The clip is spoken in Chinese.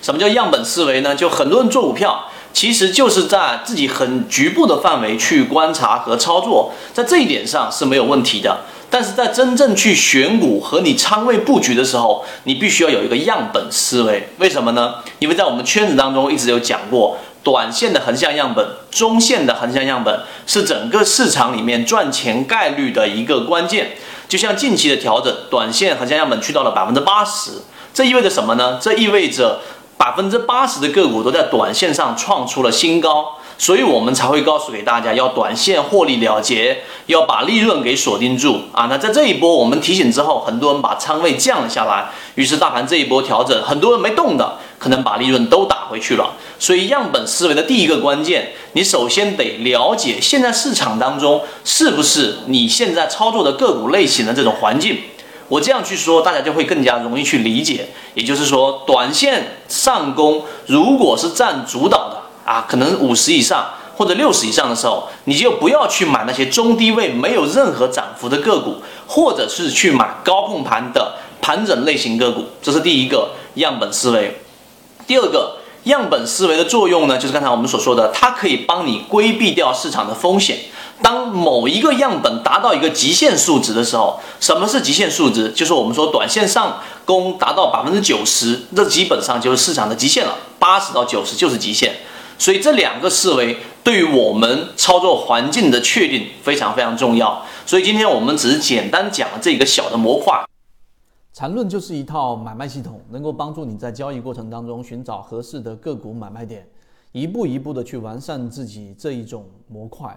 什么叫样本思维呢？就很多人做股票，其实就是在自己很局部的范围去观察和操作，在这一点上是没有问题的。但是在真正去选股和你仓位布局的时候，你必须要有一个样本思维。为什么呢？因为在我们圈子当中一直有讲过，短线的横向样本、中线的横向样本是整个市场里面赚钱概率的一个关键。就像近期的调整，短线横向样本去到了百分之八十，这意味着什么呢？这意味着百分之八十的个股都在短线上创出了新高。所以我们才会告诉给大家，要短线获利了结，要把利润给锁定住啊！那在这一波我们提醒之后，很多人把仓位降了下来，于是大盘这一波调整，很多人没动的，可能把利润都打回去了。所以样本思维的第一个关键，你首先得了解现在市场当中是不是你现在操作的个股类型的这种环境。我这样去说，大家就会更加容易去理解。也就是说，短线上攻如果是占主导的。啊，可能五十以上或者六十以上的时候，你就不要去买那些中低位没有任何涨幅的个股，或者是去买高控盘的盘整类型个股。这是第一个样本思维。第二个样本思维的作用呢，就是刚才我们所说的，它可以帮你规避掉市场的风险。当某一个样本达到一个极限数值的时候，什么是极限数值？就是我们说短线上攻达到百分之九十，这基本上就是市场的极限了。八十到九十就是极限。所以这两个思维对于我们操作环境的确定非常非常重要。所以今天我们只是简单讲了这个小的模块。缠论就是一套买卖系统，能够帮助你在交易过程当中寻找合适的个股买卖点，一步一步的去完善自己这一种模块，